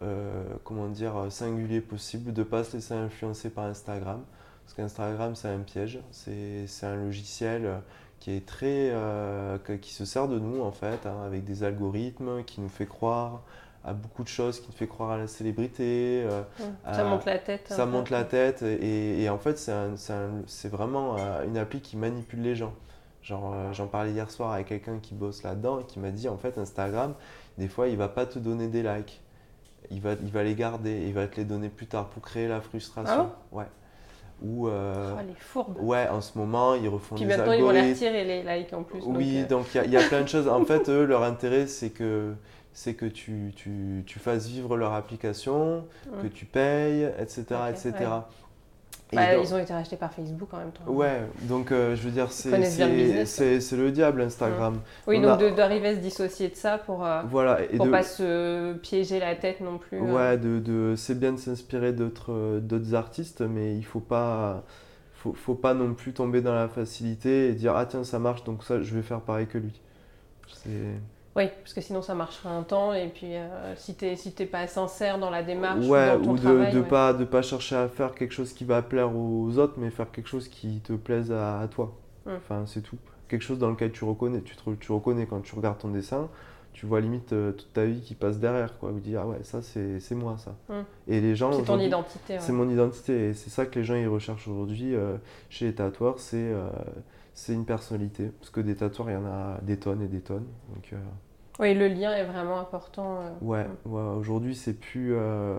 euh, comment dire, singulier possible, de ne pas se laisser influencer par Instagram. Parce qu'Instagram, c'est un piège, c'est un logiciel euh, qui est très. euh, qui se sert de nous, en fait, hein, avec des algorithmes, qui nous fait croire à beaucoup de choses, qui nous fait croire à la célébrité. euh. Ça euh, monte la tête. ça monte la tête et, et en fait c'est vraiment euh, une appli qui manipule les gens. Genre euh, j'en parlais hier soir avec quelqu'un qui bosse là-dedans et qui m'a dit en fait Instagram des fois il va pas te donner des likes. Il va, il va les garder, il va te les donner plus tard pour créer la frustration. ouais. Ou euh, Oh, les fourbes. ouais en ce moment ils refont Puis des maintenant, ils vont les retirer, les likes en plus. Oui, donc, euh, il y a- il y, a plein de choses. En fait, eux, leur intérêt, c'est que, c'est que tu, tu, tu fasses vivre leur application, Mm. que tu payes, etc. Etc. ouais. Bah, donc- Ils ont été rachetés par Facebook en même temps. Ouais, donc euh, je veux dire, c'est le diable, Instagram. Oui, On donc a- d'arriver à se dissocier de ça pour, euh, Voilà, pour de, pas se piéger la tête non plus. euh. ouais, de, de- c'est bien de s'inspirer d'autres euh, d'autres artistes, mais il faut pas, faut, faut pas non plus tomber dans la facilité et dire ah tiens ça marche donc ça je vais faire pareil que lui. C'est Oui, parce que sinon ça marchera un temps et puis euh, si t'es si t'es pas sincère dans la démarche ouais, ou dans ton ou de de ouais. pas de pas chercher à faire quelque chose qui va plaire aux autres, mais faire quelque chose qui te plaise à, à toi. Mm. Enfin c'est tout. Quelque chose dans lequel tu reconnais, tu te, tu reconnais quand tu regardes ton dessin. Tu vois limite euh, toute ta vie qui passe derrière, quoi. Ou dire, ah ouais, ça c'est c'est moi, ça. Mm. Et les gens C'est ton identité. ouais. C'est mon identité et c'est ça que les gens ils recherchent aujourd'hui euh, chez les tatoueurs, c'est c'est une personnalité. Parce que des tatoueurs, il y en a des tonnes et des tonnes. Donc, Oui, le lien est vraiment important. euh. ouais, aujourd'hui c'est plus. euh,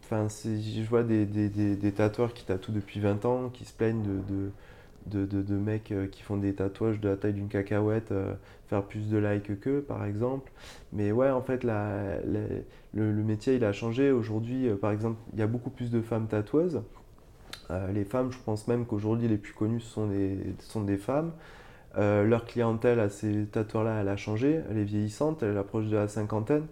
Enfin, je vois des, des, des, tatoueurs qui tatouent depuis 20 ans, qui se plaignent de, de, de, mecs euh, qui font des tatouages de la taille d'une cacahuète, faire plus de likes qu'eux, par exemple. Mais ouais, en fait, le, métier, il a changé. Aujourd'hui, par exemple, il y a beaucoup plus de femmes tatoueuses. Les femmes, je pense même qu'aujourd'hui, les plus connues, sont des, sont des femmes. Euh, leur clientèle à ces tatoueurs-là, elle a changé. Elle est vieillissante, elle approche de la cinquantaine.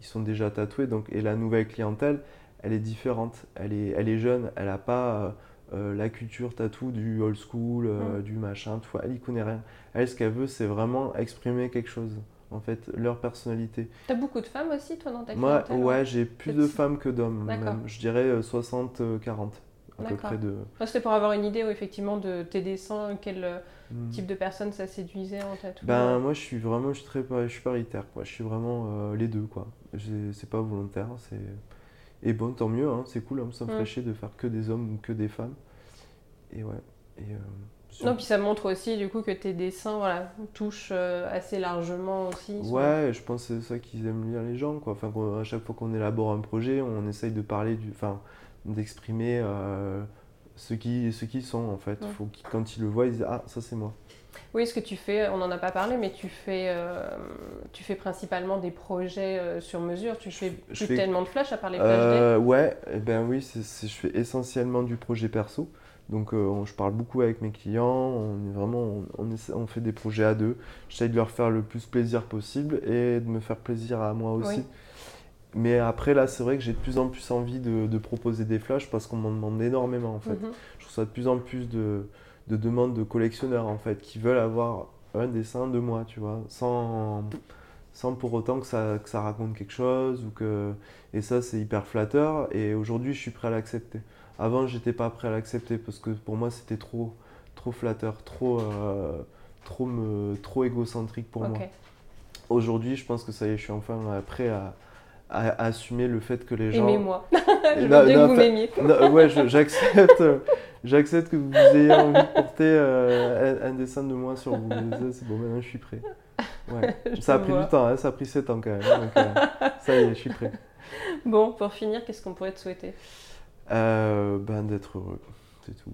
Ils sont déjà tatoués. Donc, et la nouvelle clientèle, elle est différente. Elle est, elle est jeune. Elle n'a pas euh, euh, la culture tatou du old school, euh, Mm. du machin. Tout. Elle y connaît rien. Elle, ce qu'elle veut, c'est vraiment exprimer quelque chose. En fait, leur personnalité. T'as beaucoup de femmes aussi, toi, dans ta Moi, clientèle ouais, j'ai plus de femmes que d'hommes. Je dirais euh, 60-40. À peu D'accord. près de. Moi, C'était pour avoir une idée, effectivement, de tes dessins, quel euh, Mm. type de personne ça séduisait en tatou. Ben moi je suis vraiment je suis très je suis paritaire quoi. Je suis vraiment euh, les deux quoi. C'est pas volontaire, c'est et bon tant mieux hein, c'est cool hein, ça me ferait Mm. chier de faire que des hommes ou que des femmes. Et ouais. Et, euh, Non, puis ça montre aussi, du coup, que tes dessins, voilà, touchent euh, assez largement aussi. Ouais, je pense que c'est ça qu'ils aiment lire les gens quoi. Enfin à chaque fois qu'on élabore un projet, on essaye de parler du enfin d'exprimer euh, ce qui ce qu'ils sont en fait. Ouais. Faut qu'ils quand ils le voient, ils disent ah ça c'est moi. Oui, ce que tu fais, on n'en a pas parlé, mais tu fais, euh, tu fais principalement des projets euh, sur mesure. Tu fais je plus fais- tellement de flash à part les flash ouais, eh ben oui, je fais essentiellement du projet perso. Donc on- je parle beaucoup avec mes clients, on est vraiment, on, on essaie- on fait des projets à deux. J'essaie de leur faire le plus plaisir possible et de me faire plaisir à moi aussi. Oui. Mais après là, c'est vrai que j'ai de plus en plus envie de, de proposer des flashs parce qu'on m'en demande énormément en fait. Mhm. Je reçois de plus en plus de, de demandes de collectionneurs en fait qui veulent avoir un dessin de moi, tu vois, sans, sans pour autant que ça, que ça raconte quelque chose. Ou que... Et ça, c'est hyper flatteur. Et aujourd'hui, je suis prêt à l'accepter. Avant, j'étais pas prêt à l'accepter parce que pour moi, c'était trop, trop flatteur, trop, euh, trop, me, trop égocentrique pour moi. Aujourd'hui, je pense que ça y est, je suis enfin prêt à, à, assumer le fait que les gens. Aimez-moi. je veux bien que vous m'aimiez. ouais, j'accepte. J'accepte que vous ayez envie de porter euh, un, dessin de moi sur vous. C'est bon, maintenant je suis prêt. Ouais. ça a pris du temps, hein, ça a pris 7 ans quand même. Donc, euh, ça y est, je suis prêt. Bon, pour finir, qu'est-ce qu'on pourrait te souhaiter? Euh, ben, D'être heureux, c'est tout.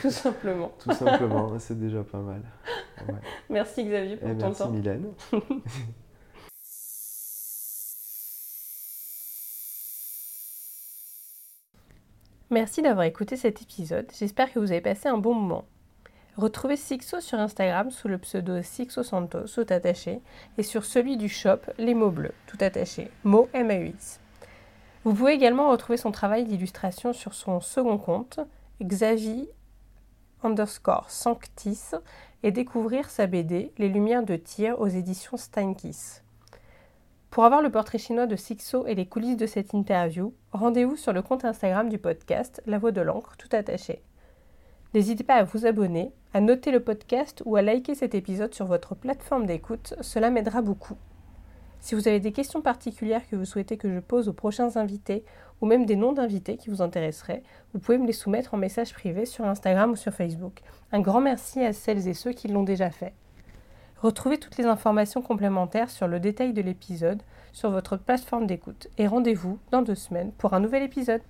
Tout simplement. tout simplement, c'est déjà pas mal. Merci Xavier pour ton merci temps. Merci Mylène. Merci d'avoir écouté cet épisode, j'espère que vous avez passé un bon moment. Retrouvez Sixo sur Instagram sous le pseudo Sixo Santos, tout attaché, et sur celui du shop Les mots bleus, tout attaché, mots MAUX. Vous pouvez également retrouver son travail d'illustration sur son second compte, Xavier underscore Sanctis, et découvrir sa BD Les Lumières de Tir aux éditions Steinkiss. Pour avoir le portrait chinois de Sixo et les coulisses de cette interview, rendez-vous sur le compte Instagram du podcast La Voix de l'encre, tout attaché. N'hésitez pas à vous abonner, à noter le podcast ou à liker cet épisode sur votre plateforme d'écoute, cela m'aidera beaucoup. Si vous avez des questions particulières que vous souhaitez que je pose aux prochains invités ou même des noms d'invités qui vous intéresseraient, vous pouvez me les soumettre en message privé sur Instagram ou sur Facebook. Un grand merci à celles et ceux qui l'ont déjà fait. Retrouvez toutes les informations complémentaires sur le détail de l'épisode sur votre plateforme d'écoute et rendez-vous dans deux semaines pour un nouvel épisode.